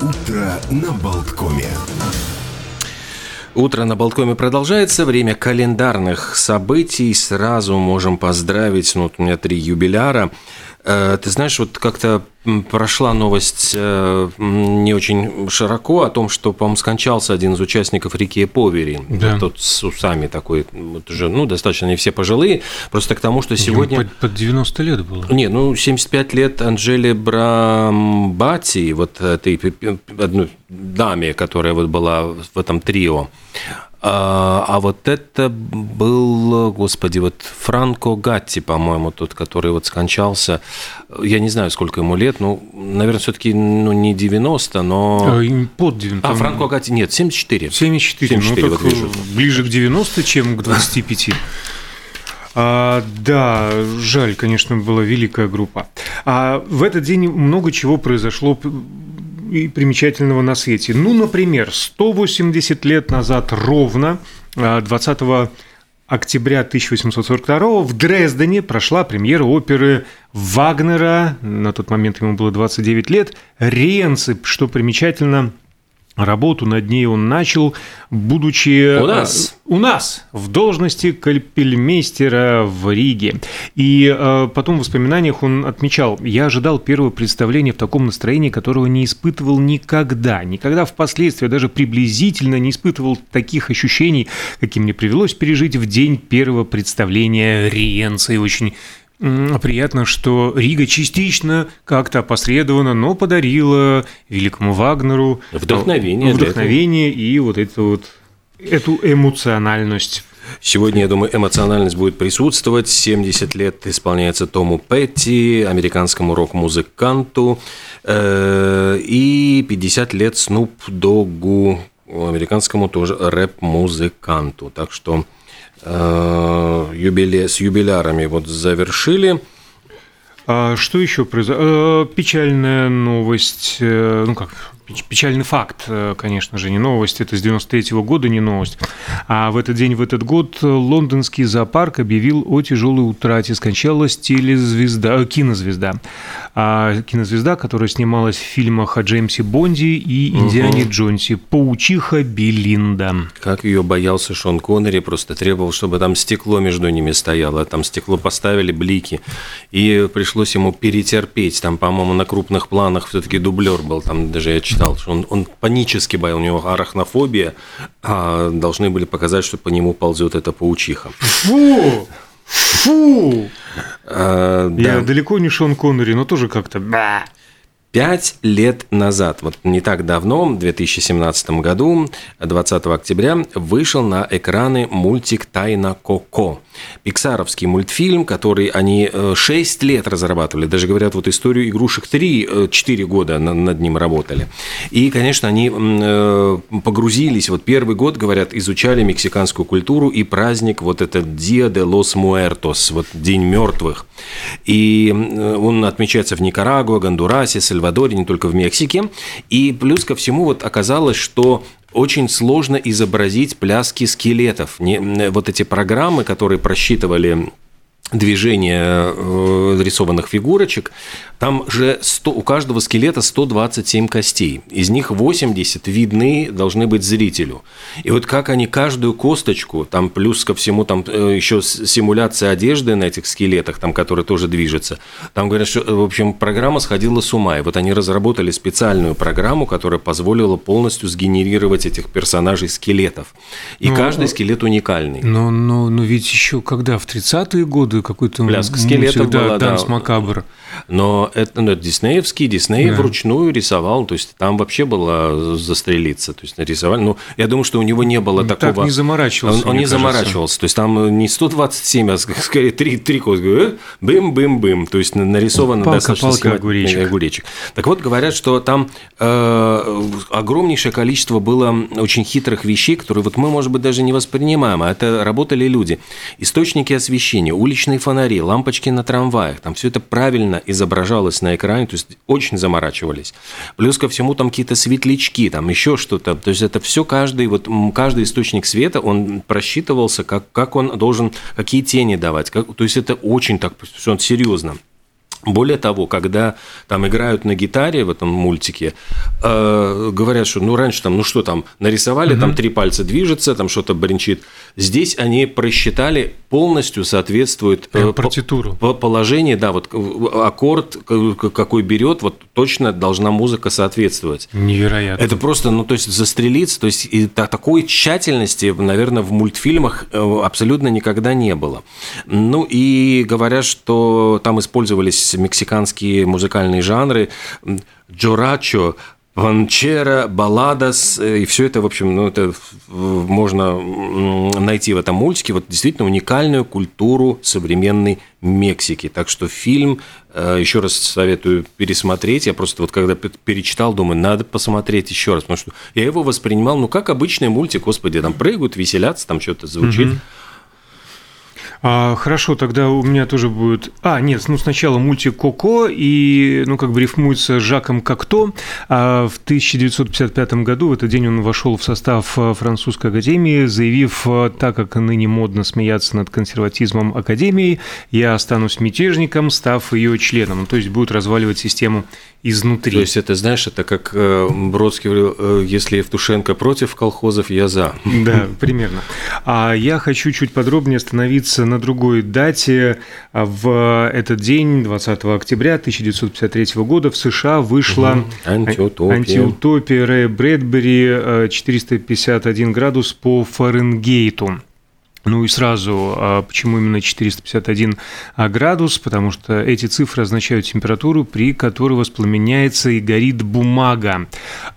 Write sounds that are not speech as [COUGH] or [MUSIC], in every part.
Утро на Болткоме. Утро на Болткоме продолжается. Время календарных событий. Сразу можем поздравить. Ну, вот у меня три юбиляра. Э, ты знаешь, вот как-то прошла новость э, не очень широко о том, что, по-моему, скончался один из участников реки Повери. Да. Тот с усами такой, вот уже, ну, достаточно не все пожилые. Просто к тому, что сегодня... Ему под 90 лет было. Не, ну, 75 лет Анжели Брамбати, вот этой одной даме, которая вот была в этом трио. А, а вот это был, господи, вот Франко Гатти, по-моему, тот, который вот скончался. Я не знаю, сколько ему лет, ну, наверное, все-таки ну, не 90, но... А, под 90. А, Франко Гатти, нет, 74. 74, 74 ну, вот вижу. ближе к 90, чем к 25. А, да, жаль, конечно, была великая группа. А в этот день много чего произошло и примечательного на свете. Ну, например, 180 лет назад ровно, 20 а, октября 1842 в Дрездене прошла премьера оперы Вагнера, на тот момент ему было 29 лет, «Риенцы», что примечательно – Работу над ней он начал, будучи у нас, э, у нас в должности кальпельмейстера в Риге. И э, потом в воспоминаниях он отмечал, я ожидал первого представления в таком настроении, которого не испытывал никогда. Никогда впоследствии даже приблизительно не испытывал таких ощущений, каким мне привелось пережить в день первого представления Риенца. И очень Приятно, что Рига частично как-то опосредованно, но подарила великому Вагнеру вдохновение, вдохновение и вот эту вот эту эмоциональность. Сегодня, я думаю, эмоциональность будет присутствовать. 70 лет исполняется Тому Петти, американскому рок-музыканту, э, и 50 лет Снуп Догу, американскому тоже рэп-музыканту. Так что Э, юбиле, с юбилярами вот завершили. А что еще произошло? Э, печальная новость, э, ну как, Печальный факт, э, конечно же, не новость, это с 93 -го года не новость. А в этот день, в этот год лондонский зоопарк объявил о тяжелой утрате. Скончалась телезвезда, э, кинозвезда. А кинозвезда, которая снималась в фильмах о Джеймсе Бонди и Индиане угу. Джонсе. Паучиха Белинда. Как ее боялся Шон Коннери, просто требовал, чтобы там стекло между ними стояло. Там стекло поставили, блики. И пришлось ему перетерпеть. Там, по-моему, на крупных планах все-таки дублер был. Там даже я читал что он, он панически боялся, у него арахнофобия, а должны были показать, что по нему ползет эта паучиха. Фу! Фу! А, Я да. далеко не Шон Коннери, но тоже как-то... Пять лет назад, вот не так давно, в 2017 году, 20 октября, вышел на экраны мультик «Тайна Коко». Пиксаровский мультфильм, который они 6 э, лет разрабатывали. Даже, говорят, вот историю игрушек 3, 4 э, года над ним работали. И, конечно, они э, погрузились. Вот первый год, говорят, изучали мексиканскую культуру и праздник вот этот Dia de los Muertos, вот День мертвых. И он отмечается в Никарагуа, Гондурасе, Сальвадоре, не только в Мексике. И плюс ко всему вот оказалось, что очень сложно изобразить пляски скелетов. Не, вот эти программы, которые просчитывали движения э, рисованных фигурочек, там же 100, у каждого скелета 127 костей. Из них 80 видны должны быть зрителю. И вот как они каждую косточку, там плюс ко всему там э, еще симуляция одежды на этих скелетах, там, которые тоже движется. Там говорят, что, в общем, программа сходила с ума. И вот они разработали специальную программу, которая позволила полностью сгенерировать этих персонажей скелетов. И ну, каждый скелет уникальный. Но, но, но ведь еще когда, в 30-е годы какой-то... Пляска скелетов да, была, Данс да. Макабр. Но это ну, диснеевский, Дисней да. вручную рисовал, то есть там вообще было застрелиться, то есть нарисовали. Ну, я думаю, что у него не было ну, такого... Так не заморачивался, Он, он не кажется. заморачивался, то есть там не 127, а скорее 3, 3 бым-бым-бым, то есть нарисовано Палка, достаточно палка, огуречек. огуречек. Так вот, говорят, что там э, огромнейшее количество было очень хитрых вещей, которые вот мы, может быть, даже не воспринимаем, а это работали люди. Источники освещения, уличные фонари, лампочки на трамваях, там все это правильно изображалось на экране, то есть очень заморачивались. Плюс ко всему там какие-то светлячки, там еще что-то. То есть это все каждый, вот каждый источник света, он просчитывался, как, как он должен, какие тени давать. Как, то есть это очень так, все серьезно. Более того, когда там играют на гитаре в этом мультике, э, говорят, что ну раньше там, ну что там, нарисовали, угу. там три пальца движется, там что-то бренчит. Здесь они просчитали полностью соответствует э, партитуру. По, положение, да, вот аккорд какой берет, вот точно должна музыка соответствовать. Невероятно. Это просто, ну то есть застрелиться, то есть и такой тщательности, наверное, в мультфильмах э, абсолютно никогда не было. Ну и говорят, что там использовались мексиканские музыкальные жанры, джорачо, Ванчера, Балладас, э, и все это, в общем, ну, это можно найти в этом мультике вот действительно уникальную культуру современной Мексики. Так что фильм, э, еще раз советую пересмотреть. Я просто вот когда перечитал, думаю, надо посмотреть еще раз, потому что я его воспринимал, ну, как обычный мультик, господи, там прыгают, веселятся, там что-то звучит. Угу. А, хорошо, тогда у меня тоже будет... А, нет, ну сначала мультик «Коко», и, ну, как бы рифмуется Жаком Кокто. А в 1955 году, в этот день он вошел в состав а, французской академии, заявив, а, так как ныне модно смеяться над консерватизмом академии, я останусь мятежником, став ее членом. Ну, то есть будет разваливать систему изнутри. То есть это, знаешь, это как э, Бродский говорил, э, если Евтушенко против колхозов, я за. Да, примерно. А я хочу чуть подробнее остановиться на другой дате. В этот день, 20 октября 1953 года, в США вышла антиутопия, антиутопия Рэя Брэдбери 451 градус по Фаренгейту. Ну и сразу, а почему именно 451 градус? Потому что эти цифры означают температуру, при которой воспламеняется и горит бумага.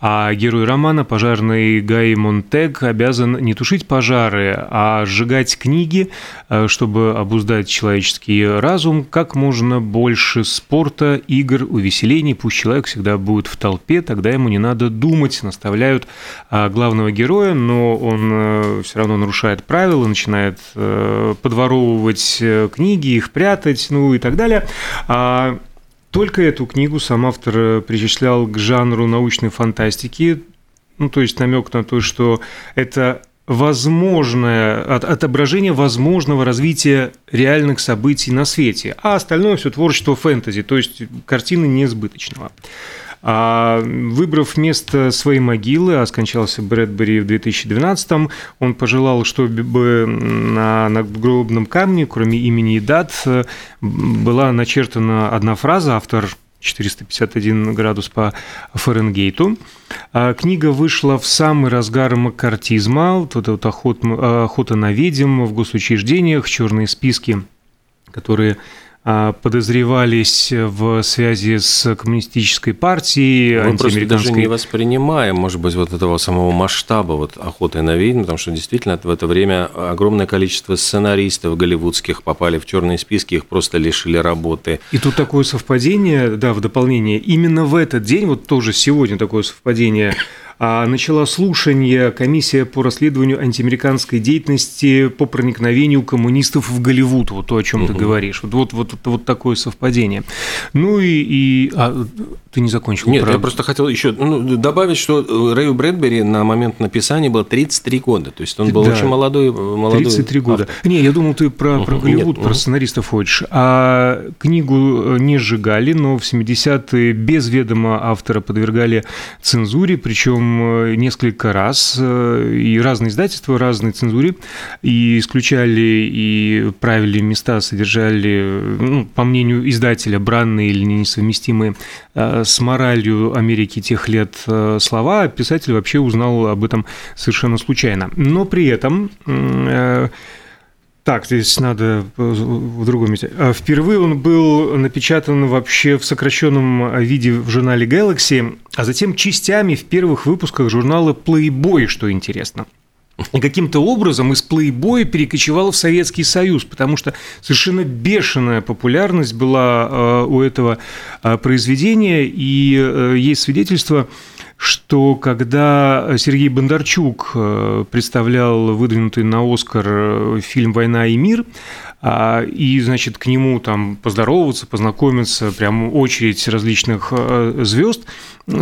А герой романа, пожарный Гай Монтег, обязан не тушить пожары, а сжигать книги, э, чтобы обуздать человеческий разум. Как можно больше спорта, игр, увеселений. Пусть человек всегда будет в толпе, тогда ему не надо думать, наставляют а, главного героя, но он э, все равно нарушает правила, начинает начинает э, подворовывать э, книги, их прятать, ну и так далее. А только эту книгу сам автор э, причислял к жанру научной фантастики, ну, то есть намек на то, что это возможное отображение возможного развития реальных событий на свете, а остальное все творчество фэнтези, то есть картины несбыточного. А выбрав место своей могилы, а скончался Брэдбери в 2012-м, он пожелал, чтобы на надгробном камне, кроме имени и дат, была начертана одна фраза, автор 451 градус по Фаренгейту. А книга вышла в самый разгар макартизма, вот эта вот охота, охота на ведьм в госучреждениях, черные списки, которые подозревались в связи с коммунистической партией, Мы просто даже не воспринимаем, может быть, вот этого самого масштаба вот охоты на ведьм, потому что действительно в это время огромное количество сценаристов голливудских попали в черные списки, их просто лишили работы. И тут такое совпадение, да, в дополнение, именно в этот день, вот тоже сегодня такое совпадение, а, начала слушание комиссия по расследованию антиамериканской деятельности по проникновению коммунистов в Голливуд. Вот то, о чем угу. ты говоришь. Вот, вот, вот, вот такое совпадение. Ну и, и а, ты не закончил. Нет, про... я просто хотел еще ну, добавить, что Рэю Брэдбери на момент написания было 33 года. То есть он был да. очень молодой. молодой 33 года. Автор. Не, я думал, ты про, угу. про Голливуд, Нет, про угу. сценаристов хочешь. А книгу не сжигали, но в 70-е без ведома автора подвергали цензуре, причем Э, несколько раз, э, и разные издательства, разные цензуре, и исключали и правили места, содержали, ну, по мнению издателя, бранные или несовместимые э, с моралью Америки тех лет слова, писатель вообще узнал об этом совершенно случайно. Но при этом так, здесь надо в другом месте. А впервые он был напечатан вообще в сокращенном виде в журнале Galaxy, а затем частями в первых выпусках журнала Playboy, что интересно. Каким-то образом из Playboy перекочевал в Советский Союз, потому что совершенно бешеная популярность была э, у этого э, произведения, и э, есть свидетельство что когда Сергей Бондарчук представлял выдвинутый на Оскар фильм «Война и мир», и, значит, к нему там поздороваться, познакомиться, прям очередь различных э, звезд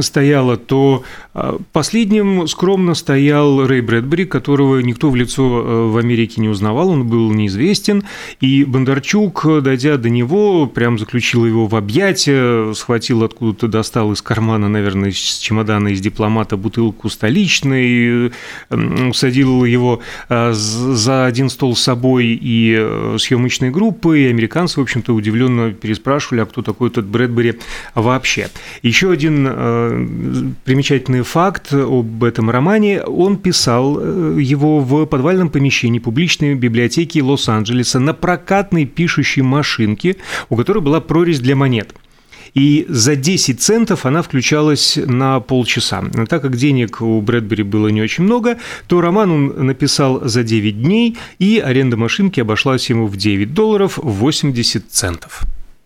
стояла, то а, последним скромно стоял Рэй Брэдбери, которого никто в лицо э, в Америке не узнавал, он был неизвестен, и Бондарчук, дойдя до него, прям заключил его в объятия, схватил откуда-то, достал из кармана, наверное, из чемодана из дипломата бутылку столичной, усадил его а, за один стол с собой и э, съемочной группы, и американцы, в общем-то, удивленно переспрашивали, а кто такой этот Брэдбери вообще. Еще один э, примечательный факт об этом романе. Он писал э, его в подвальном помещении публичной библиотеки Лос-Анджелеса на прокатной пишущей машинке, у которой была прорезь для монет – и за 10 центов она включалась на полчаса. Но так как денег у Брэдбери было не очень много, то роман он написал за 9 дней, и аренда машинки обошлась ему в 9 долларов 80 центов.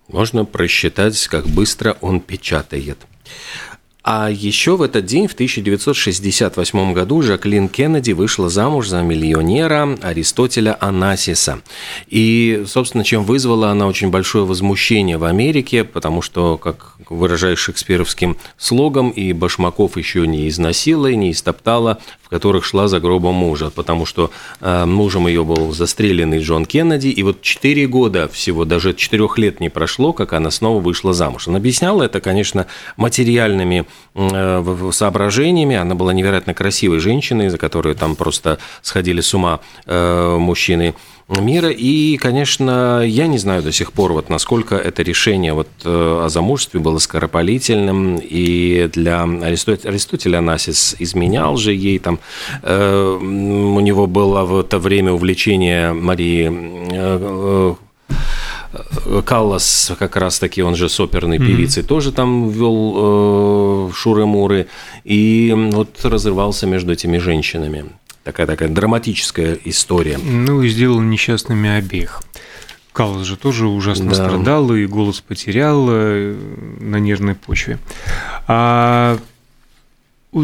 Можно просчитать, как быстро он печатает. А еще в этот день, в 1968 году, Жаклин Кеннеди вышла замуж за миллионера Аристотеля Анасиса. И, собственно, чем вызвала она очень большое возмущение в Америке, потому что, как выражаясь шекспировским слогом, и Башмаков еще не износила и не истоптала которых шла за гробом мужа, потому что э, мужем ее был застреленный Джон Кеннеди, и вот 4 года всего, даже 4 лет не прошло, как она снова вышла замуж. Она объясняла это, конечно, материальными соображениями, она была невероятно красивой женщиной, за которую там просто сходили с ума э, мужчины мира. И, конечно, я не знаю до сих пор, вот насколько это решение вот э, о замужестве было скоропалительным. И для Аристотеля, Аристотеля Анасис изменял же ей там. Э, у него было в это время увлечение Марии э, Каллас, как раз таки, он же с оперной mm-hmm. певицей, тоже там вел э, шуры-муры, и вот разрывался между этими женщинами такая такая драматическая история. Ну и сделал несчастными обеих. Каллас же тоже ужасно да. страдал и голос потерял э, на нервной почве. А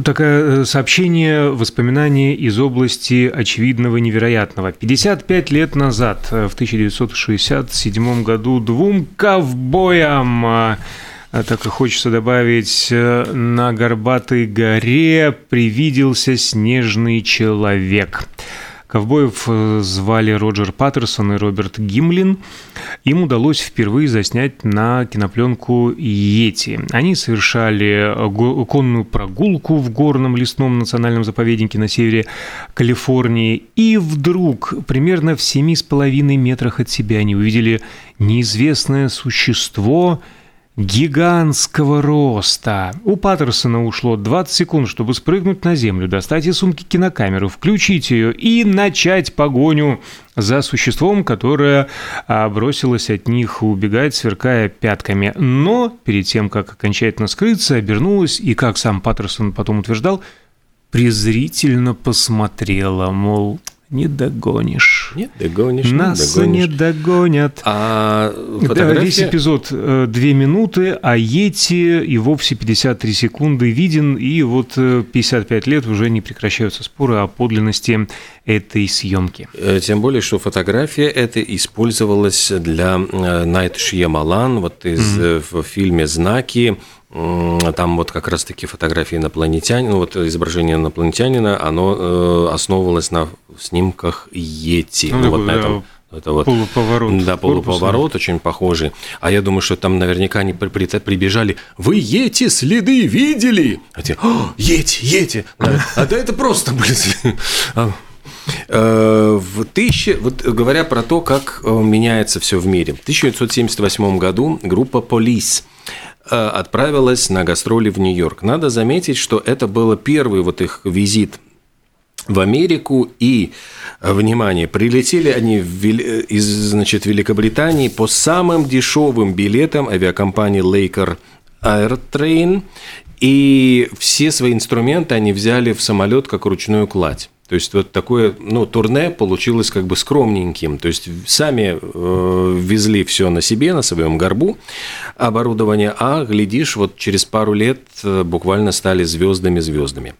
Такое э, сообщение, воспоминание из области очевидного невероятного. 55 лет назад, э, в 1967 году, двум ковбоям а так и хочется добавить, э, на Горбатой горе привиделся снежный человек. Ковбоев э, звали Роджер Паттерсон и Роберт Гимлин. Им удалось впервые заснять на кинопленку «Йети». Они совершали конную прогулку в горном лесном национальном заповеднике на севере Калифорнии. И вдруг, примерно в семи с половиной метрах от себя, они увидели неизвестное существо – гигантского роста. У Паттерсона ушло 20 секунд, чтобы спрыгнуть на землю, достать из сумки кинокамеру, включить ее и начать погоню за существом, которое а, бросилось от них убегать, сверкая пятками. Но перед тем, как окончательно скрыться, обернулась и, как сам Паттерсон потом утверждал, презрительно посмотрела, мол, не догонишь. Не догонишь, Нас не, догонишь. не догонят. А фотография... Да, весь эпизод э, две минуты, а Йети и вовсе 53 секунды виден, и вот 55 э, лет уже не прекращаются споры о подлинности этой съемки. Э, тем более, что фотография эта использовалась для Найт Шьямалан, вот из, mm-hmm. в фильме «Знаки», там вот как раз-таки фотографии инопланетянина, ну вот изображение инопланетянина, оно э, основывалось на снимках Йети. Ну, ну, вот на этом это вот, полуповорот. Да, полуповорот, очень похожий. А я думаю, что там наверняка они при, при, прибежали. Вы Йети следы видели? А те, Йети, Йети. А да это просто, блин. А, э, в тысяче, вот говоря про то, как э, меняется все в мире. В 1978 году группа Police отправилась на гастроли в Нью-Йорк. Надо заметить, что это был первый вот их визит в Америку и, э, внимание, прилетели они из значит, Великобритании по самым дешевым билетам авиакомпании Laker Airtrain, и все свои инструменты они взяли в самолет как ручную кладь. То есть вот такое, ну, турне получилось как бы скромненьким. То есть сами э, везли все на себе, на своем горбу оборудование, а глядишь, вот через пару лет э, буквально стали звездами-звездами.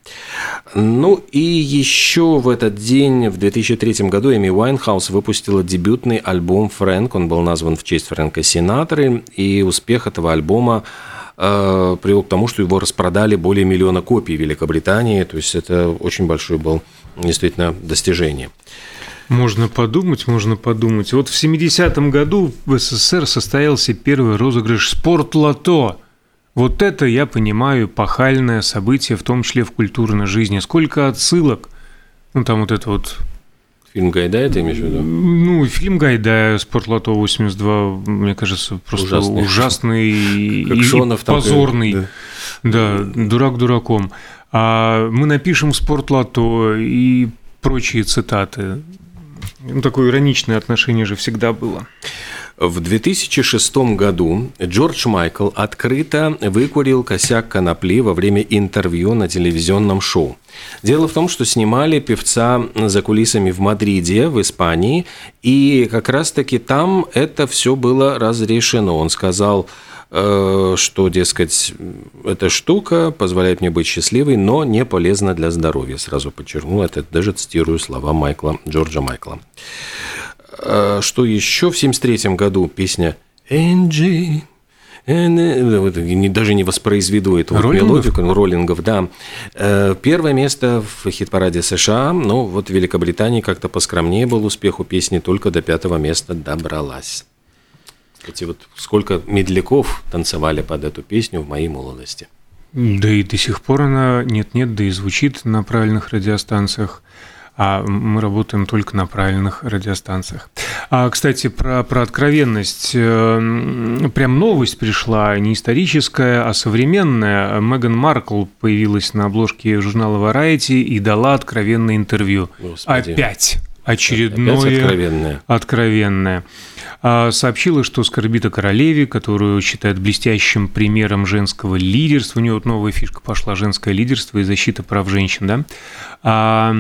Ну и еще в этот день, в 2003 году, Эми Уайнхаус выпустила дебютный альбом «Фрэнк». Он был назван в честь Фрэнка Синатры, и успех этого альбома э, привел к тому, что его распродали более миллиона копий в Великобритании. То есть это очень большой был действительно достижение. Можно подумать, можно подумать. Вот в 70-м году в СССР состоялся первый розыгрыш «Спорт-лото». Вот это, я понимаю, пахальное событие, в том числе в культурной жизни. Сколько отсылок. Ну, там вот это вот Фильм Гайдая, ты имеешь в виду? Ну, фильм Гайдая, «Спортлото 82», мне кажется, просто ужасный, ужасный и, Шонов, и позорный. Да. да, дурак дураком. А мы напишем «Спортлото» и прочие цитаты. Ну, такое ироничное отношение же всегда было. В 2006 году Джордж Майкл открыто выкурил косяк конопли во время интервью на телевизионном шоу. Дело в том, что снимали певца за кулисами в Мадриде, в Испании, и как раз-таки там это все было разрешено. Он сказал, что, дескать, эта штука позволяет мне быть счастливой, но не полезна для здоровья. Сразу подчеркнул это, даже цитирую слова Майкла, Джорджа Майкла. Э, что еще в 73 году песня «Энджи», даже не воспроизведу эту мелодику, роллингов, да. Э, первое место в хит-параде США, но вот в Великобритании как-то поскромнее был успех у песни, только до пятого места добралась. Кстати, вот сколько медляков танцевали под эту песню в моей молодости. Да и до сих пор она нет-нет, да и звучит на правильных радиостанциях а мы работаем только на правильных радиостанциях. А, кстати, про, про откровенность. Э, прям новость пришла, не историческая, а современная. Меган Маркл появилась на обложке журнала Variety и дала откровенное интервью. Господи. Опять очередное Опять откровенное. откровенное. А, сообщила, что скорбит о королеве, которую считает блестящим примером женского лидерства. У нее вот новая фишка пошла – женское лидерство и защита прав женщин. Да? А,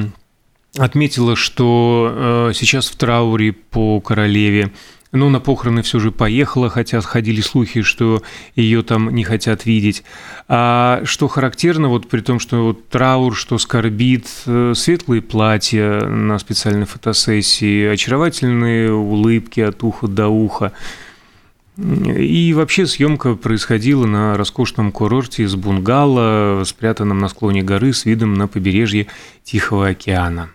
отметила, что э, сейчас в трауре по королеве. Но на похороны все же поехала, хотя ходили слухи, что ее там не хотят видеть. А что характерно, вот при том, что вот траур, что скорбит, э, светлые платья на специальной фотосессии, очаровательные улыбки от уха до уха. И вообще съемка происходила на роскошном курорте из бунгало, спрятанном на склоне горы с видом на побережье Тихого океана.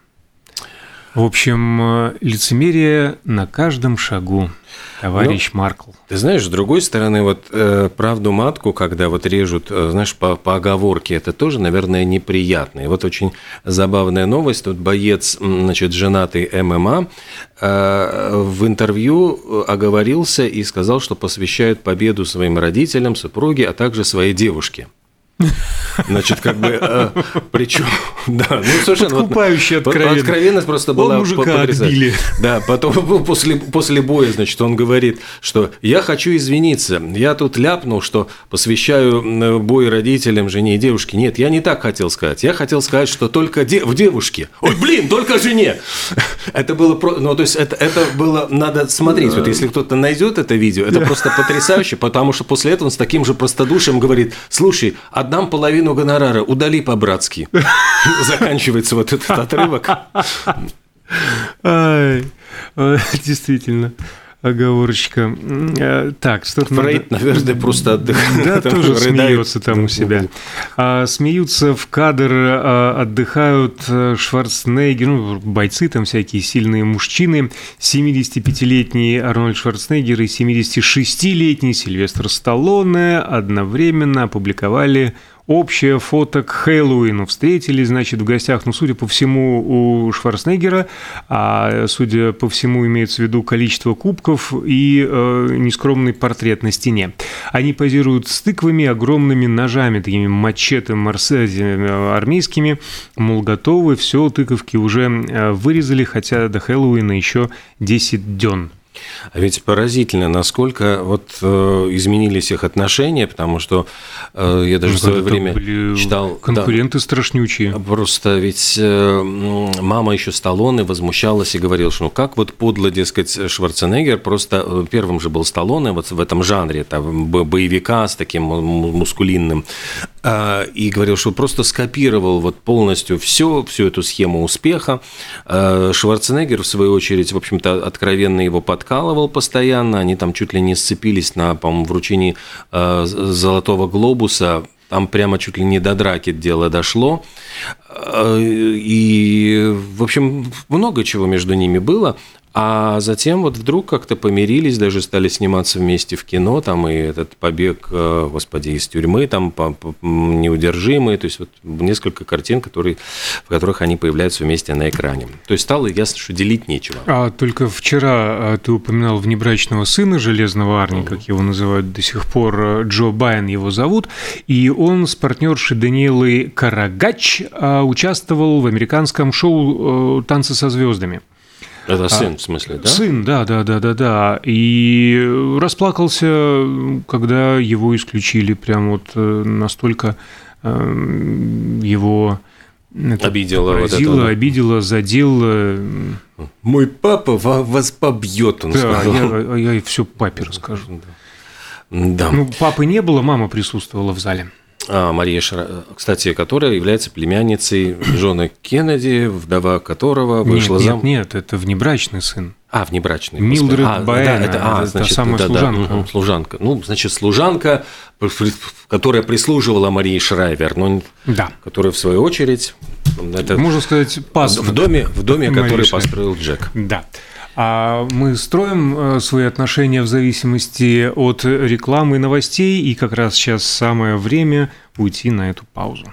В общем, э, лицемерие на каждом шагу, товарищ ну, Маркл. Ты знаешь, с другой стороны, вот э, правду матку, когда вот режут, э, знаешь, по, по оговорке, это тоже, наверное, неприятно. И вот очень забавная новость. Тут боец, значит, женатый ММА, э, в интервью э, оговорился и сказал, что посвящает победу своим родителям, супруге, а также своей девушке. Значит, как бы, э, причем, [LAUGHS] да, ну совершенно... Подкупающая вот, откровенность. Откровенность просто была мужика отбили. Да, потом [LAUGHS] после, после боя, значит, он говорит, что я хочу извиниться, я тут ляпнул, что посвящаю бой родителям, жене и девушке. Нет, я не так хотел сказать. Я хотел сказать, что только де в девушке. Ой, блин, только жене. [LAUGHS] Это было, ну, то есть это, это было, надо смотреть. Вот если кто-то найдет это видео, это просто потрясающе, потому что после этого он с таким же простодушием говорит, слушай, отдам половину гонорара, удали по-братски. [LAUGHS] Заканчивается вот этот отрывок. Действительно оговорочка. Э, так, что-то Фрейд, надо... наверное, просто отдыхает. Да, тоже смеется там у себя. А, смеются в кадр, а, отдыхают э, Шварценеггер, ну, бойцы там всякие сильные мужчины, 75-летний Арнольд Шварценеггер и 76-летний Сильвестр Сталлоне одновременно опубликовали общее фото к Хэллоуину. Встретились, значит, в гостях, ну, судя по всему, у Шварценеггера, а судя по всему, имеется в виду количество кубков и э, нескромный портрет на стене. Они позируют с тыквами, огромными ножами, такими мачете э, армейскими, мол, готовы, все, тыковки уже э, вырезали, хотя до Хэллоуина еще 10 дён. А ведь поразительно, насколько вот э, изменились их отношения, потому что э, я даже ну, в свое время читал... Конкуренты да, страшнючие. Просто ведь э, мама еще Сталлоне возмущалась и говорила, что ну как вот подло, дескать, Шварценеггер, просто э, первым же был Сталлоне вот в этом жанре, там, боевика с таким мускулинным, и говорил, что просто скопировал вот полностью все, всю эту схему успеха. Э, Шварценеггер, в свою очередь, в общем-то, откровенно его подкалывал постоянно, они там чуть ли не сцепились на, по-моему, вручении э, Золотого Глобуса, там прямо чуть ли не до драки дело дошло. И, в общем, много чего между ними было. А затем вот вдруг как-то помирились, даже стали сниматься вместе в кино, там и этот побег, э, господи, из тюрьмы, там неудержимые, то есть вот несколько картин, которые, в которых они появляются вместе на экране. То есть стало ясно, что делить нечего. А только вчера а, ты упоминал внебрачного сына Железного Арни, mm-hmm. как его называют до сих пор, э, Джо Байен его зовут, и он с партнершей Даниэлой Карагач участвовал в американском шоу э, «Танцы со звездами». Это а, сын, а, в смысле, да? Сын, да, да, да, да, да. И расплакался, когда его исключили, прям вот э, настолько э, его это обидела, поразило, вот это, обидела, задела. Мой папа вас побьет, он да, сказал. Я, я все папе расскажу. Да. Ну, папы не было, мама присутствовала в зале. А, Мария Шара, кстати, которая является племянницей Джона Кеннеди, вдова которого вышла нет, зам... Нет, нет, это внебрачный сын. А, внебрачный. Милдред а, Баэна, да, это, а, это значит, самая да, служанка. Да, служанка. Ну, значит, служанка, которая прислуживала Марии Шрайвер, но да. которая, в свою очередь... Это Можно сказать, пас. В доме, в доме который построил Джек. Да. А мы строим э, свои отношения в зависимости от рекламы и новостей, и как раз сейчас самое время уйти на эту паузу.